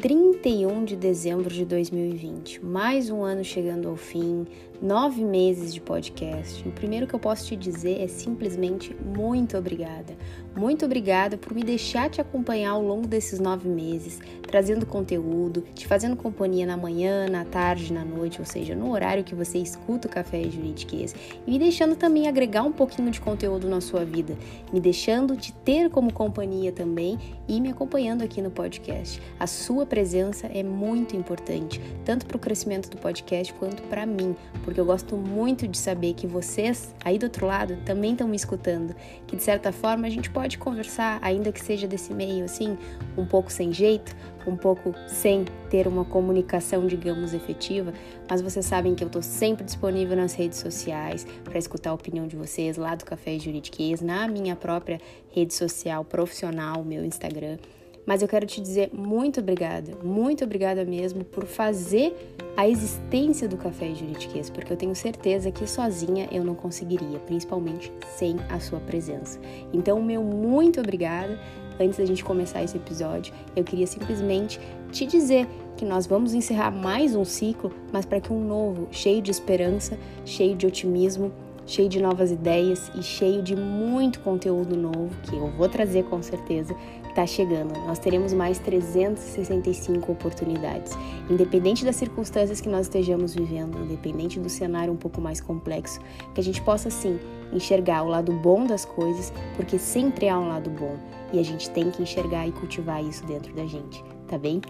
31 de dezembro de 2020, mais um ano chegando ao fim, nove meses de podcast. O primeiro que eu posso te dizer é simplesmente muito obrigada. Muito obrigada por me deixar te acompanhar ao longo desses nove meses, trazendo conteúdo, te fazendo companhia na manhã, na tarde, na noite, ou seja, no horário que você escuta o Café Juridiquês, e me deixando também agregar um pouquinho de conteúdo na sua vida, me deixando te ter como companhia também e me acompanhando aqui no podcast. A sua presença é muito importante, tanto para o crescimento do podcast quanto para mim, porque eu gosto muito de saber que vocês aí do outro lado também estão me escutando, que de certa forma a gente pode conversar, ainda que seja desse meio assim, um pouco sem jeito, um pouco sem ter uma comunicação, digamos, efetiva, mas vocês sabem que eu estou sempre disponível nas redes sociais para escutar a opinião de vocês lá do Café Juridiquês, na minha própria rede social profissional, meu Instagram. Mas eu quero te dizer muito obrigada, muito obrigada mesmo por fazer a existência do Café Juridiquês, porque eu tenho certeza que sozinha eu não conseguiria, principalmente sem a sua presença. Então, meu muito obrigada. Antes da gente começar esse episódio, eu queria simplesmente te dizer que nós vamos encerrar mais um ciclo, mas para que um novo, cheio de esperança, cheio de otimismo, cheio de novas ideias e cheio de muito conteúdo novo que eu vou trazer com certeza está chegando. Nós teremos mais 365 oportunidades, independente das circunstâncias que nós estejamos vivendo, independente do cenário um pouco mais complexo, que a gente possa sim enxergar o lado bom das coisas, porque sempre há um lado bom e a gente tem que enxergar e cultivar isso dentro da gente, tá bem?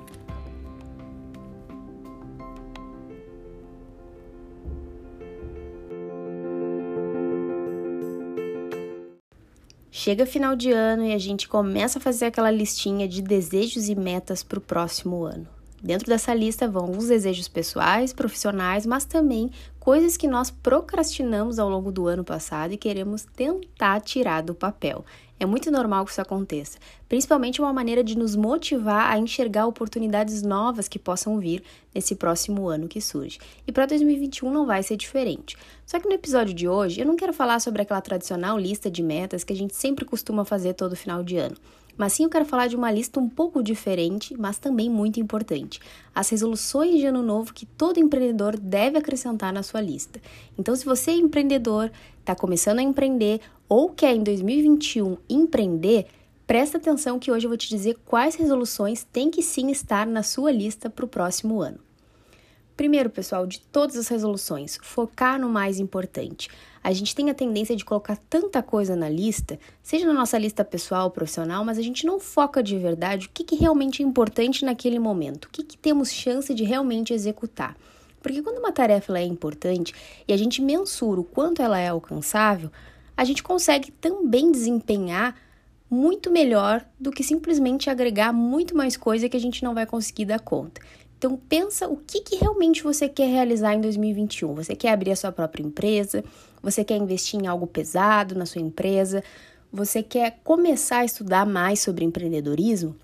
Chega final de ano e a gente começa a fazer aquela listinha de desejos e metas para o próximo ano. Dentro dessa lista vão os desejos pessoais, profissionais, mas também coisas que nós procrastinamos ao longo do ano passado e queremos tentar tirar do papel. É muito normal que isso aconteça, principalmente uma maneira de nos motivar a enxergar oportunidades novas que possam vir nesse próximo ano que surge. E para 2021 não vai ser diferente. Só que no episódio de hoje eu não quero falar sobre aquela tradicional lista de metas que a gente sempre costuma fazer todo final de ano. Mas sim eu quero falar de uma lista um pouco diferente, mas também muito importante. As resoluções de ano novo que todo empreendedor deve acrescentar na sua lista. Então, se você é empreendedor, está começando a empreender ou quer em 2021 empreender, presta atenção que hoje eu vou te dizer quais resoluções tem que sim estar na sua lista para o próximo ano. Primeiro, pessoal, de todas as resoluções, focar no mais importante. A gente tem a tendência de colocar tanta coisa na lista, seja na nossa lista pessoal ou profissional, mas a gente não foca de verdade o que, que realmente é importante naquele momento, o que, que temos chance de realmente executar. Porque quando uma tarefa é importante e a gente mensura o quanto ela é alcançável, a gente consegue também desempenhar muito melhor do que simplesmente agregar muito mais coisa que a gente não vai conseguir dar conta. Então pensa o que, que realmente você quer realizar em 2021. Você quer abrir a sua própria empresa? Você quer investir em algo pesado na sua empresa? Você quer começar a estudar mais sobre empreendedorismo?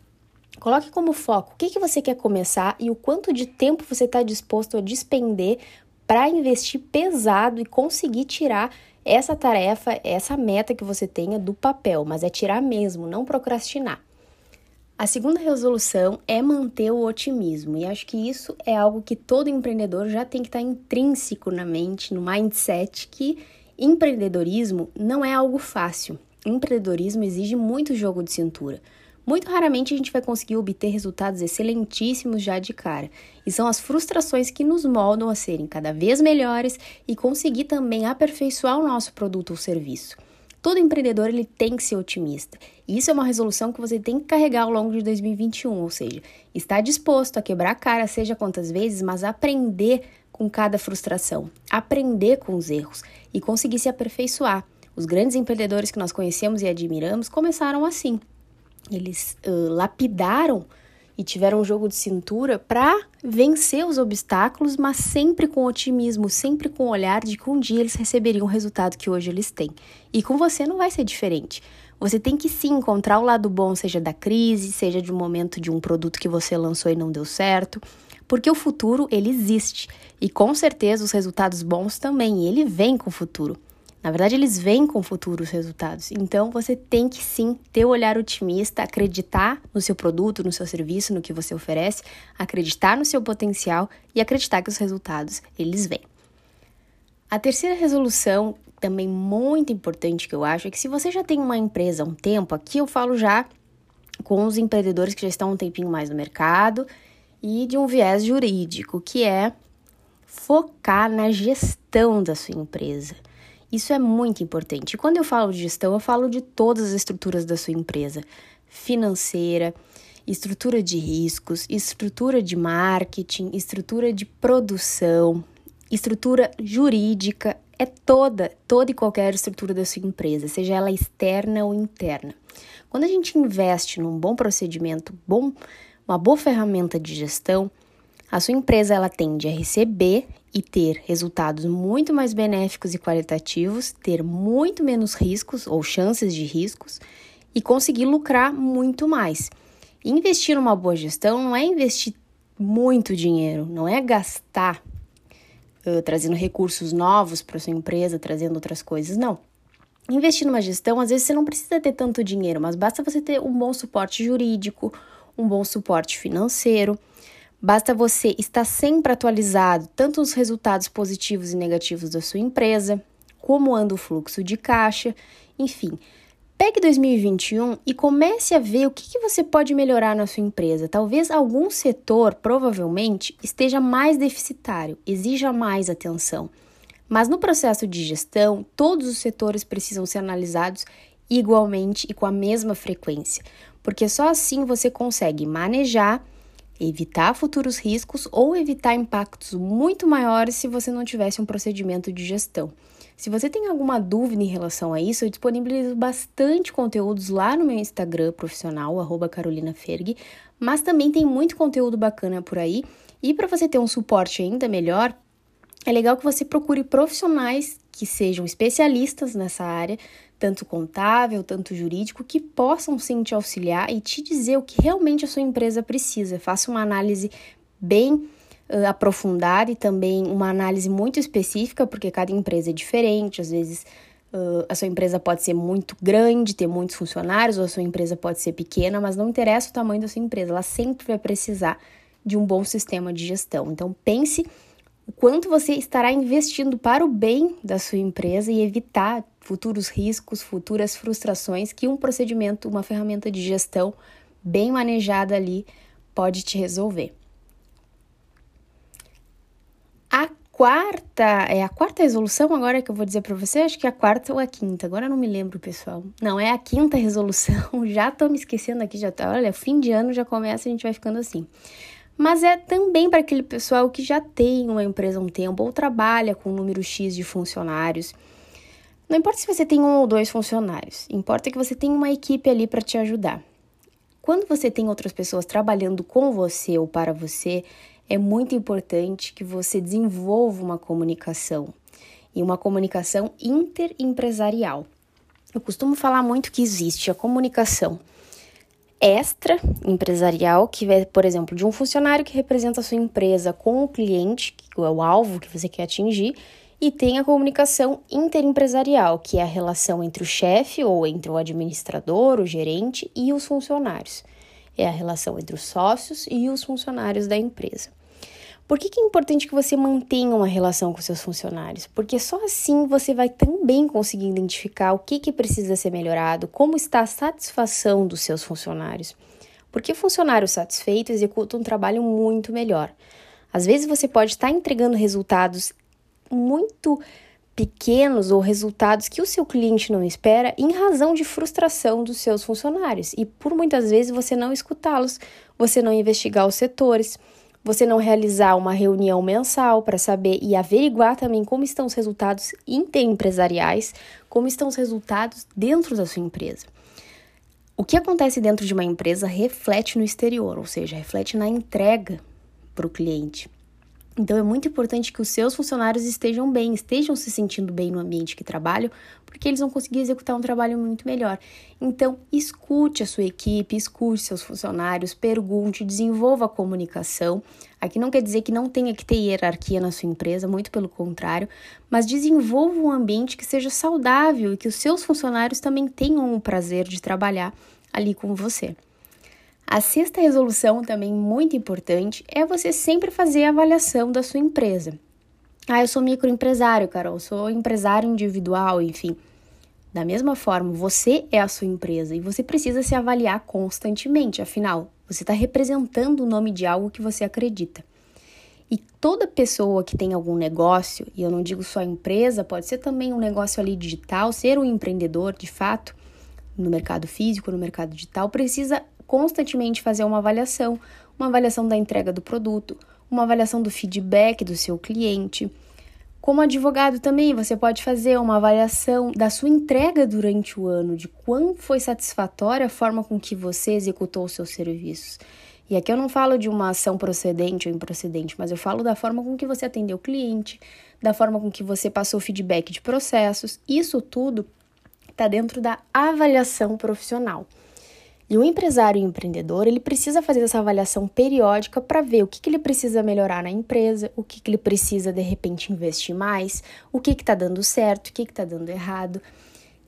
Coloque como foco o que, que você quer começar e o quanto de tempo você está disposto a despender para investir pesado e conseguir tirar essa tarefa, essa meta que você tenha do papel, mas é tirar mesmo, não procrastinar. A segunda resolução é manter o otimismo, e acho que isso é algo que todo empreendedor já tem que estar intrínseco na mente, no mindset, que empreendedorismo não é algo fácil. Empreendedorismo exige muito jogo de cintura. Muito raramente a gente vai conseguir obter resultados excelentíssimos já de cara, e são as frustrações que nos moldam a serem cada vez melhores e conseguir também aperfeiçoar o nosso produto ou serviço. Todo empreendedor ele tem que ser otimista. E isso é uma resolução que você tem que carregar ao longo de 2021, ou seja, estar disposto a quebrar a cara, seja quantas vezes, mas aprender com cada frustração, aprender com os erros e conseguir se aperfeiçoar. Os grandes empreendedores que nós conhecemos e admiramos começaram assim. Eles uh, lapidaram e tiveram um jogo de cintura para vencer os obstáculos, mas sempre com otimismo, sempre com o olhar de que um dia eles receberiam o resultado que hoje eles têm. E com você não vai ser diferente. Você tem que sim encontrar o lado bom, seja da crise, seja de um momento de um produto que você lançou e não deu certo, porque o futuro ele existe e com certeza os resultados bons também, ele vem com o futuro. Na verdade, eles vêm com futuros resultados. Então, você tem que sim ter o olhar otimista, acreditar no seu produto, no seu serviço, no que você oferece, acreditar no seu potencial e acreditar que os resultados eles vêm. A terceira resolução, também muito importante que eu acho, é que se você já tem uma empresa há um tempo, aqui eu falo já com os empreendedores que já estão um tempinho mais no mercado e de um viés jurídico, que é focar na gestão da sua empresa. Isso é muito importante. E quando eu falo de gestão, eu falo de todas as estruturas da sua empresa: financeira, estrutura de riscos, estrutura de marketing, estrutura de produção, estrutura jurídica, é toda, toda e qualquer estrutura da sua empresa, seja ela externa ou interna. Quando a gente investe num bom procedimento, bom, uma boa ferramenta de gestão, a sua empresa ela tende a receber e ter resultados muito mais benéficos e qualitativos, ter muito menos riscos ou chances de riscos e conseguir lucrar muito mais. Investir numa boa gestão não é investir muito dinheiro, não é gastar uh, trazendo recursos novos para sua empresa, trazendo outras coisas, não. Investir numa gestão, às vezes você não precisa ter tanto dinheiro, mas basta você ter um bom suporte jurídico, um bom suporte financeiro. Basta você estar sempre atualizado, tanto os resultados positivos e negativos da sua empresa, como anda o fluxo de caixa, enfim. Pegue 2021 e comece a ver o que, que você pode melhorar na sua empresa. Talvez algum setor, provavelmente, esteja mais deficitário, exija mais atenção. Mas no processo de gestão, todos os setores precisam ser analisados igualmente e com a mesma frequência, porque só assim você consegue manejar, evitar futuros riscos ou evitar impactos muito maiores se você não tivesse um procedimento de gestão. Se você tem alguma dúvida em relação a isso, eu disponibilizo bastante conteúdos lá no meu Instagram profissional, @carolinaferg, mas também tem muito conteúdo bacana por aí. E para você ter um suporte ainda melhor, é legal que você procure profissionais que sejam especialistas nessa área, tanto contábil, tanto jurídico, que possam sim te auxiliar e te dizer o que realmente a sua empresa precisa. Faça uma análise bem uh, aprofundada e também uma análise muito específica, porque cada empresa é diferente, às vezes. Uh, a sua empresa pode ser muito grande, ter muitos funcionários, ou a sua empresa pode ser pequena, mas não interessa o tamanho da sua empresa, ela sempre vai precisar de um bom sistema de gestão. Então, pense o quanto você estará investindo para o bem da sua empresa e evitar futuros riscos, futuras frustrações que um procedimento, uma ferramenta de gestão bem manejada ali pode te resolver. A quarta, é a quarta resolução agora que eu vou dizer para você, acho que é a quarta ou a quinta, agora não me lembro, pessoal. Não, é a quinta resolução, já tô me esquecendo aqui, já tá, olha, fim de ano já começa, a gente vai ficando assim mas é também para aquele pessoal que já tem uma empresa há um tempo ou trabalha com um número X de funcionários. Não importa se você tem um ou dois funcionários, importa que você tenha uma equipe ali para te ajudar. Quando você tem outras pessoas trabalhando com você ou para você, é muito importante que você desenvolva uma comunicação e uma comunicação interempresarial. Eu costumo falar muito que existe a comunicação extra empresarial, que é, por exemplo, de um funcionário que representa a sua empresa com o cliente, que é o alvo que você quer atingir, e tem a comunicação interempresarial, que é a relação entre o chefe ou entre o administrador, o gerente e os funcionários. É a relação entre os sócios e os funcionários da empresa. Por que, que é importante que você mantenha uma relação com seus funcionários? Porque só assim você vai também conseguir identificar o que, que precisa ser melhorado, como está a satisfação dos seus funcionários. Porque funcionário satisfeito executa um trabalho muito melhor. Às vezes você pode estar entregando resultados muito pequenos ou resultados que o seu cliente não espera em razão de frustração dos seus funcionários e por muitas vezes você não escutá-los, você não investigar os setores você não realizar uma reunião mensal para saber e averiguar também como estão os resultados interempresariais, como estão os resultados dentro da sua empresa. O que acontece dentro de uma empresa reflete no exterior, ou seja, reflete na entrega para o cliente. Então é muito importante que os seus funcionários estejam bem, estejam se sentindo bem no ambiente que trabalham, porque eles vão conseguir executar um trabalho muito melhor. Então, escute a sua equipe, escute seus funcionários, pergunte, desenvolva a comunicação. Aqui não quer dizer que não tenha que ter hierarquia na sua empresa, muito pelo contrário, mas desenvolva um ambiente que seja saudável e que os seus funcionários também tenham o prazer de trabalhar ali com você. A sexta resolução, também muito importante, é você sempre fazer a avaliação da sua empresa. Ah, eu sou microempresário, Carol, sou empresário individual, enfim. Da mesma forma, você é a sua empresa e você precisa se avaliar constantemente, afinal, você está representando o nome de algo que você acredita. E toda pessoa que tem algum negócio, e eu não digo só empresa, pode ser também um negócio ali digital, ser um empreendedor de fato, no mercado físico, no mercado digital, precisa constantemente fazer uma avaliação, uma avaliação da entrega do produto, uma avaliação do feedback do seu cliente. Como advogado também, você pode fazer uma avaliação da sua entrega durante o ano, de quão foi satisfatória a forma com que você executou os seus serviços. E aqui eu não falo de uma ação procedente ou improcedente, mas eu falo da forma com que você atendeu o cliente, da forma com que você passou feedback de processos. Isso tudo está dentro da avaliação profissional. E o empresário e o empreendedor, ele precisa fazer essa avaliação periódica para ver o que, que ele precisa melhorar na empresa, o que, que ele precisa, de repente, investir mais, o que está dando certo, o que está dando errado.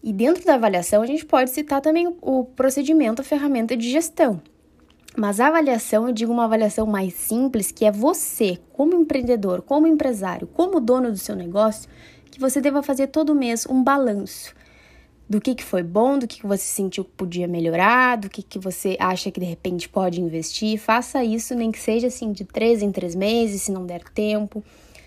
E dentro da avaliação, a gente pode citar também o procedimento, a ferramenta de gestão. Mas a avaliação, eu digo uma avaliação mais simples, que é você, como empreendedor, como empresário, como dono do seu negócio, que você deva fazer todo mês um balanço do que, que foi bom, do que, que você sentiu que podia melhorar, do que, que você acha que de repente pode investir. Faça isso, nem que seja assim de três em três meses, se não der tempo.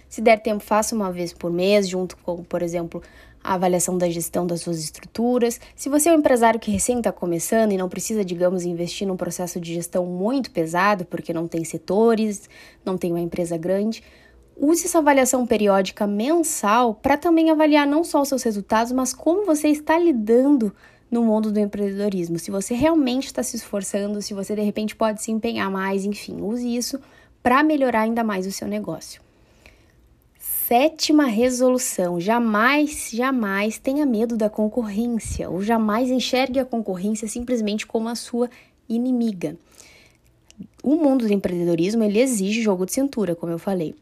Se der tempo, faça uma vez por mês, junto com, por exemplo, a avaliação da gestão das suas estruturas. Se você é um empresário que recém está começando e não precisa, digamos, investir num processo de gestão muito pesado, porque não tem setores, não tem uma empresa grande, Use essa avaliação periódica mensal para também avaliar não só os seus resultados, mas como você está lidando no mundo do empreendedorismo. Se você realmente está se esforçando, se você de repente pode se empenhar mais, enfim, use isso para melhorar ainda mais o seu negócio. Sétima resolução: jamais, jamais tenha medo da concorrência ou jamais enxergue a concorrência simplesmente como a sua inimiga. O mundo do empreendedorismo ele exige jogo de cintura, como eu falei.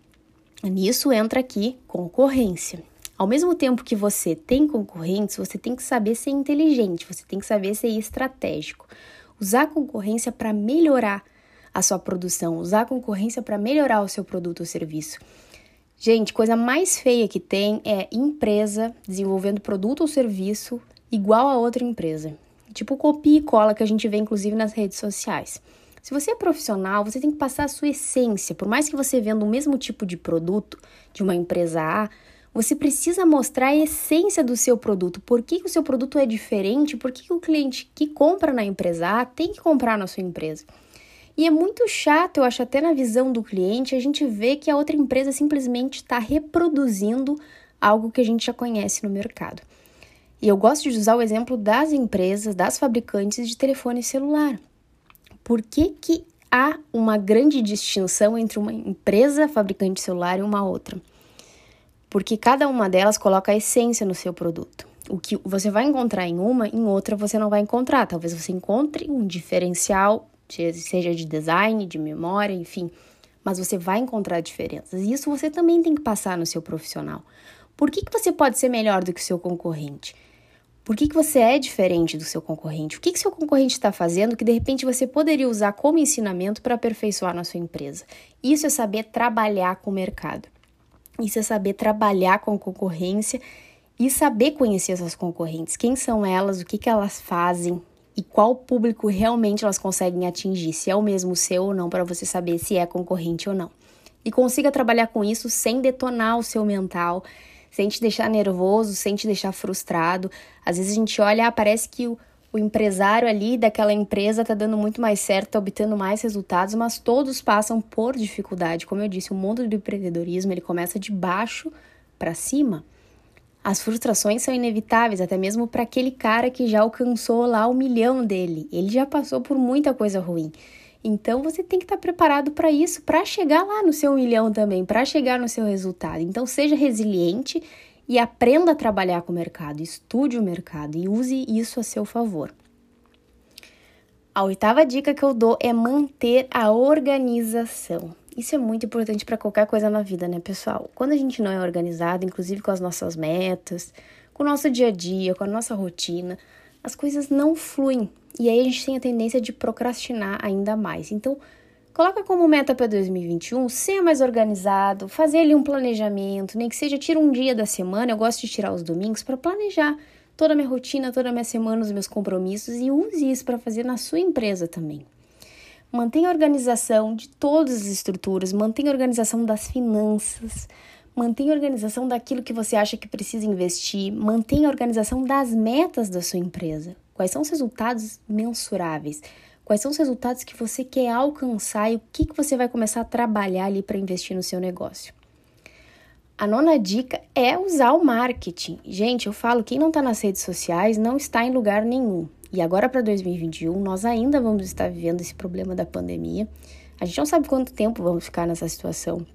Nisso entra aqui concorrência. Ao mesmo tempo que você tem concorrentes, você tem que saber ser inteligente, você tem que saber ser estratégico. Usar a concorrência para melhorar a sua produção, usar a concorrência para melhorar o seu produto ou serviço. Gente, coisa mais feia que tem é empresa desenvolvendo produto ou serviço igual a outra empresa. Tipo copia e cola que a gente vê inclusive nas redes sociais. Se você é profissional, você tem que passar a sua essência. Por mais que você venda o mesmo tipo de produto de uma empresa A, você precisa mostrar a essência do seu produto. Por que, o seu produto é diferente? Por que, que o cliente que compra na empresa A tem que comprar na sua empresa? E é muito chato, eu acho, até na visão do cliente, a gente vê que a outra empresa simplesmente está reproduzindo algo que a gente já conhece no mercado. E eu gosto de usar o exemplo das empresas, das fabricantes de telefone celular por que, que há uma grande distinção entre uma empresa fabricante de celular e uma outra? Porque cada uma delas coloca a essência no seu produto. O que você vai encontrar em uma, em outra você não vai encontrar. Talvez você encontre um diferencial, seja de design, de memória, enfim, mas você vai encontrar diferenças. E isso você também tem que passar no seu profissional. Por que, que você pode ser melhor do que o seu concorrente? Por que, que você é diferente do seu concorrente? O que, que seu concorrente está fazendo que de repente você poderia usar como ensinamento para aperfeiçoar na sua empresa? Isso é saber trabalhar com o mercado. Isso é saber trabalhar com concorrência e saber conhecer essas concorrentes. Quem são elas, o que, que elas fazem e qual público realmente elas conseguem atingir, se é o mesmo seu ou não, para você saber se é concorrente ou não. E consiga trabalhar com isso sem detonar o seu mental, sem te deixar nervoso, sem te deixar frustrado. Às vezes a gente olha, ah, parece que o, o empresário ali daquela empresa está dando muito mais certo, está obtendo mais resultados, mas todos passam por dificuldade. Como eu disse, o mundo do empreendedorismo ele começa de baixo para cima. As frustrações são inevitáveis, até mesmo para aquele cara que já alcançou lá o milhão dele. Ele já passou por muita coisa ruim. Então você tem que estar preparado para isso, para chegar lá no seu milhão também, para chegar no seu resultado. Então seja resiliente e aprenda a trabalhar com o mercado, estude o mercado e use isso a seu favor. A oitava dica que eu dou é manter a organização. Isso é muito importante para qualquer coisa na vida, né, pessoal? Quando a gente não é organizado, inclusive com as nossas metas, com o nosso dia a dia, com a nossa rotina, as coisas não fluem. E aí a gente tem a tendência de procrastinar ainda mais. Então, coloca como meta para 2021 ser mais organizado, fazer ali um planejamento, nem que seja tira um dia da semana, eu gosto de tirar os domingos para planejar toda a minha rotina, toda a minha semana, os meus compromissos e use isso para fazer na sua empresa também. Mantenha a organização de todas as estruturas, mantenha a organização das finanças, mantenha a organização daquilo que você acha que precisa investir, mantenha a organização das metas da sua empresa. Quais são os resultados mensuráveis? Quais são os resultados que você quer alcançar e o que, que você vai começar a trabalhar ali para investir no seu negócio? A nona dica é usar o marketing. Gente, eu falo, quem não está nas redes sociais não está em lugar nenhum. E agora para 2021, nós ainda vamos estar vivendo esse problema da pandemia. A gente não sabe quanto tempo vamos ficar nessa situação.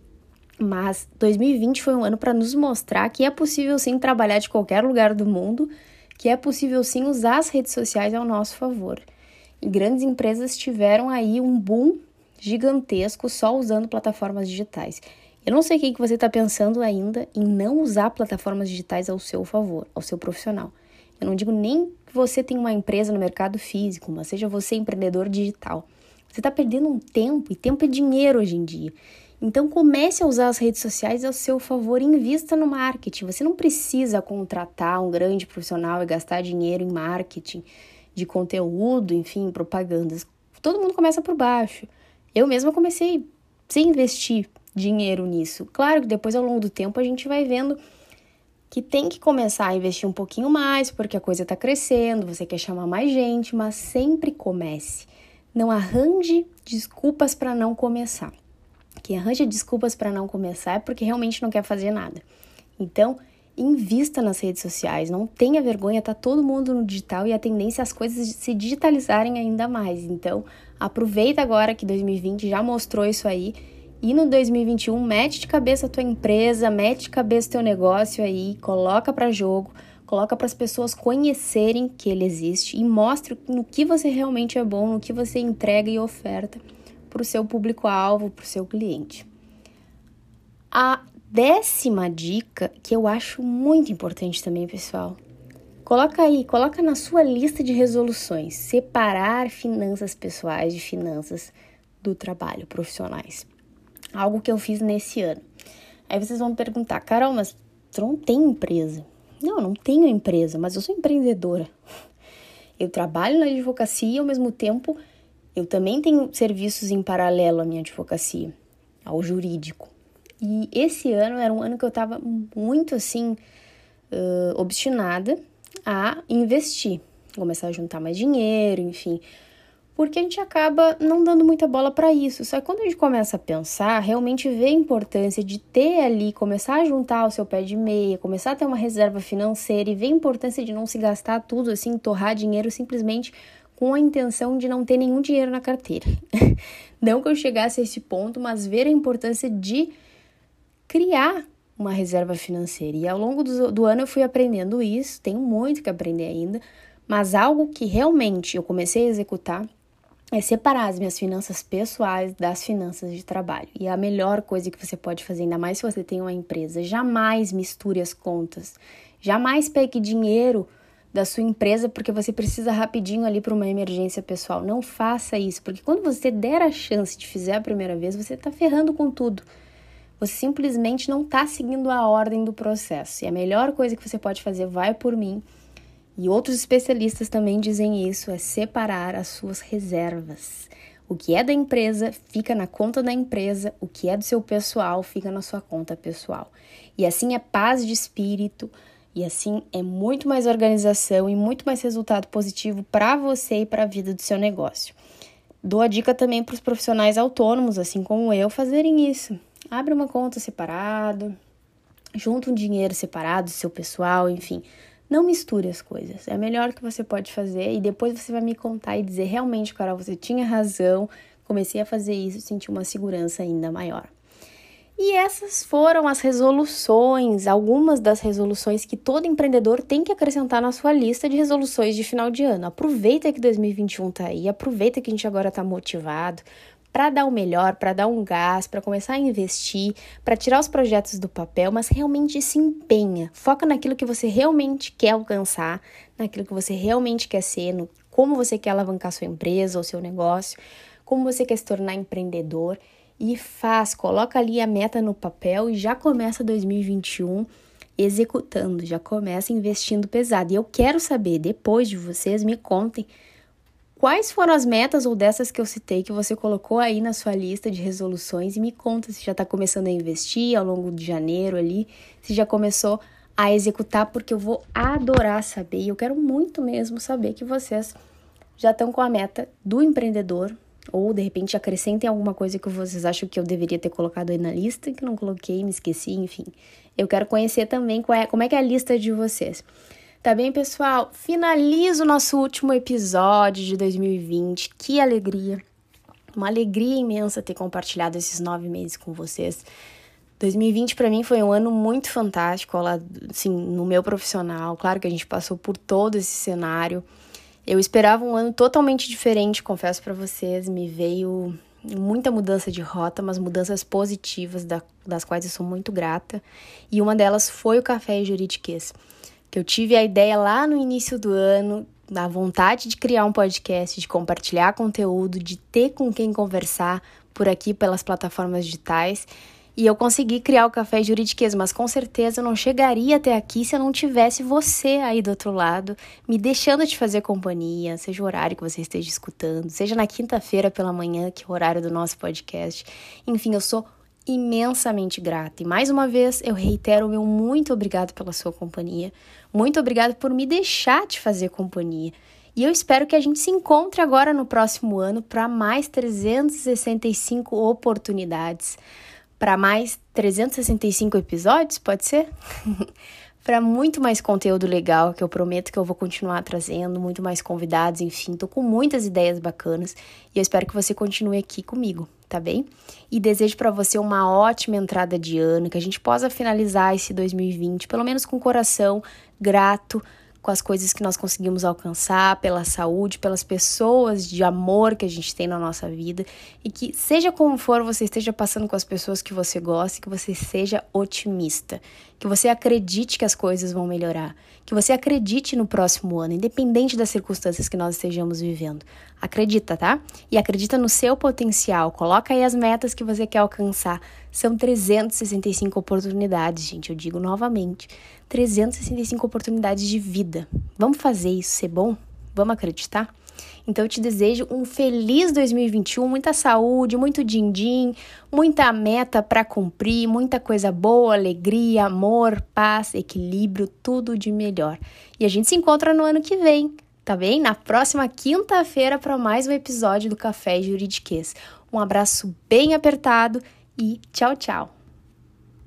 Mas 2020 foi um ano para nos mostrar que é possível sim trabalhar de qualquer lugar do mundo, que é possível sim usar as redes sociais ao nosso favor. E grandes empresas tiveram aí um boom gigantesco só usando plataformas digitais. Eu não sei o que você está pensando ainda em não usar plataformas digitais ao seu favor, ao seu profissional. Eu não digo nem que você tem uma empresa no mercado físico, mas seja você empreendedor digital. Você está perdendo um tempo e tempo é dinheiro hoje em dia. Então comece a usar as redes sociais ao seu favor e invista no marketing. Você não precisa contratar um grande profissional e gastar dinheiro em marketing, de conteúdo, enfim, propagandas. Todo mundo começa por baixo. Eu mesma comecei sem investir dinheiro nisso. Claro que depois, ao longo do tempo, a gente vai vendo que tem que começar a investir um pouquinho mais, porque a coisa está crescendo, você quer chamar mais gente, mas sempre comece. Não arranje desculpas para não começar. Quem arranja desculpas para não começar é porque realmente não quer fazer nada. Então, invista nas redes sociais, não tenha vergonha, tá todo mundo no digital e a tendência é as coisas se digitalizarem ainda mais. Então, aproveita agora que 2020 já mostrou isso aí e no 2021, mete de cabeça a tua empresa, mete de cabeça o teu negócio aí, coloca para jogo, coloca para as pessoas conhecerem que ele existe e mostre no que você realmente é bom, no que você entrega e oferta para o seu público-alvo, para o seu cliente. A décima dica que eu acho muito importante também, pessoal. Coloca aí, coloca na sua lista de resoluções, separar finanças pessoais de finanças do trabalho, profissionais algo que eu fiz nesse ano. Aí vocês vão me perguntar, Carol, mas tu não tem empresa? Não, não tenho empresa, mas eu sou empreendedora. Eu trabalho na advocacia e ao mesmo tempo eu também tenho serviços em paralelo à minha advocacia, ao jurídico. E esse ano era um ano que eu estava muito assim, uh, obstinada a investir, começar a juntar mais dinheiro, enfim, porque a gente acaba não dando muita bola para isso. Só que quando a gente começa a pensar, realmente vê a importância de ter ali, começar a juntar o seu pé de meia, começar a ter uma reserva financeira e ver a importância de não se gastar tudo assim, torrar dinheiro simplesmente com a intenção de não ter nenhum dinheiro na carteira. não que eu chegasse a esse ponto, mas ver a importância de criar uma reserva financeira. E ao longo do, do ano eu fui aprendendo isso, tenho muito que aprender ainda, mas algo que realmente eu comecei a executar é separar as minhas finanças pessoais das finanças de trabalho. E é a melhor coisa que você pode fazer, ainda mais se você tem uma empresa, jamais misture as contas. Jamais pegue dinheiro da sua empresa porque você precisa rapidinho ali para uma emergência pessoal. Não faça isso, porque quando você der a chance de fizer a primeira vez, você está ferrando com tudo. Você simplesmente não está seguindo a ordem do processo. E a melhor coisa que você pode fazer, vai por mim, e outros especialistas também dizem isso: é separar as suas reservas. O que é da empresa fica na conta da empresa, o que é do seu pessoal fica na sua conta pessoal. E assim é paz de espírito, e assim é muito mais organização e muito mais resultado positivo para você e para a vida do seu negócio. Dou a dica também para os profissionais autônomos, assim como eu, fazerem isso. Abre uma conta separado, junta um dinheiro separado do seu pessoal, enfim não misture as coisas. É melhor que você pode fazer e depois você vai me contar e dizer realmente, Carol, você tinha razão comecei a fazer isso, senti uma segurança ainda maior. E essas foram as resoluções, algumas das resoluções que todo empreendedor tem que acrescentar na sua lista de resoluções de final de ano. Aproveita que 2021 tá aí, aproveita que a gente agora tá motivado para dar o melhor, para dar um gás, para começar a investir, para tirar os projetos do papel, mas realmente se empenha. Foca naquilo que você realmente quer alcançar, naquilo que você realmente quer ser, no como você quer alavancar sua empresa ou seu negócio, como você quer se tornar empreendedor e faz, coloca ali a meta no papel e já começa 2021 executando, já começa investindo pesado. E eu quero saber, depois de vocês, me contem quais foram as metas ou dessas que eu citei que você colocou aí na sua lista de resoluções e me conta se já está começando a investir ao longo de janeiro ali, se já começou a executar, porque eu vou adorar saber e eu quero muito mesmo saber que vocês já estão com a meta do empreendedor ou de repente acrescentem alguma coisa que vocês acham que eu deveria ter colocado aí na lista, que não coloquei, me esqueci, enfim. Eu quero conhecer também é, como é que é a lista de vocês. Tá bem, pessoal? Finalizo o nosso último episódio de 2020. Que alegria! Uma alegria imensa ter compartilhado esses nove meses com vocês. 2020 para mim foi um ano muito fantástico, assim, no meu profissional. Claro que a gente passou por todo esse cenário eu esperava um ano totalmente diferente, confesso para vocês. Me veio muita mudança de rota, mas mudanças positivas, das quais eu sou muito grata. E uma delas foi o Café e Juridiquês, que eu tive a ideia lá no início do ano, da vontade de criar um podcast, de compartilhar conteúdo, de ter com quem conversar por aqui pelas plataformas digitais. E eu consegui criar o Café Juridiquês, mas com certeza eu não chegaria até aqui se eu não tivesse você aí do outro lado, me deixando de fazer companhia, seja o horário que você esteja escutando, seja na quinta-feira pela manhã, que é o horário do nosso podcast. Enfim, eu sou imensamente grata. E mais uma vez eu reitero o meu muito obrigado pela sua companhia. Muito obrigado por me deixar te fazer companhia. E eu espero que a gente se encontre agora no próximo ano para mais 365 oportunidades para mais 365 episódios, pode ser? para muito mais conteúdo legal que eu prometo que eu vou continuar trazendo, muito mais convidados, enfim, tô com muitas ideias bacanas e eu espero que você continue aqui comigo, tá bem? E desejo para você uma ótima entrada de ano, que a gente possa finalizar esse 2020 pelo menos com coração grato com as coisas que nós conseguimos alcançar, pela saúde, pelas pessoas de amor que a gente tem na nossa vida e que, seja como for você esteja passando com as pessoas que você gosta, que você seja otimista, que você acredite que as coisas vão melhorar, que você acredite no próximo ano, independente das circunstâncias que nós estejamos vivendo. Acredita, tá? E acredita no seu potencial, coloca aí as metas que você quer alcançar. São 365 oportunidades, gente, eu digo novamente. 365 oportunidades de vida. Vamos fazer isso ser bom? Vamos acreditar? Então eu te desejo um feliz 2021, muita saúde, muito din-din, muita meta para cumprir, muita coisa boa, alegria, amor, paz, equilíbrio, tudo de melhor. E a gente se encontra no ano que vem, tá bem? Na próxima quinta-feira para mais um episódio do Café Juridiquês. Um abraço bem apertado e tchau, tchau.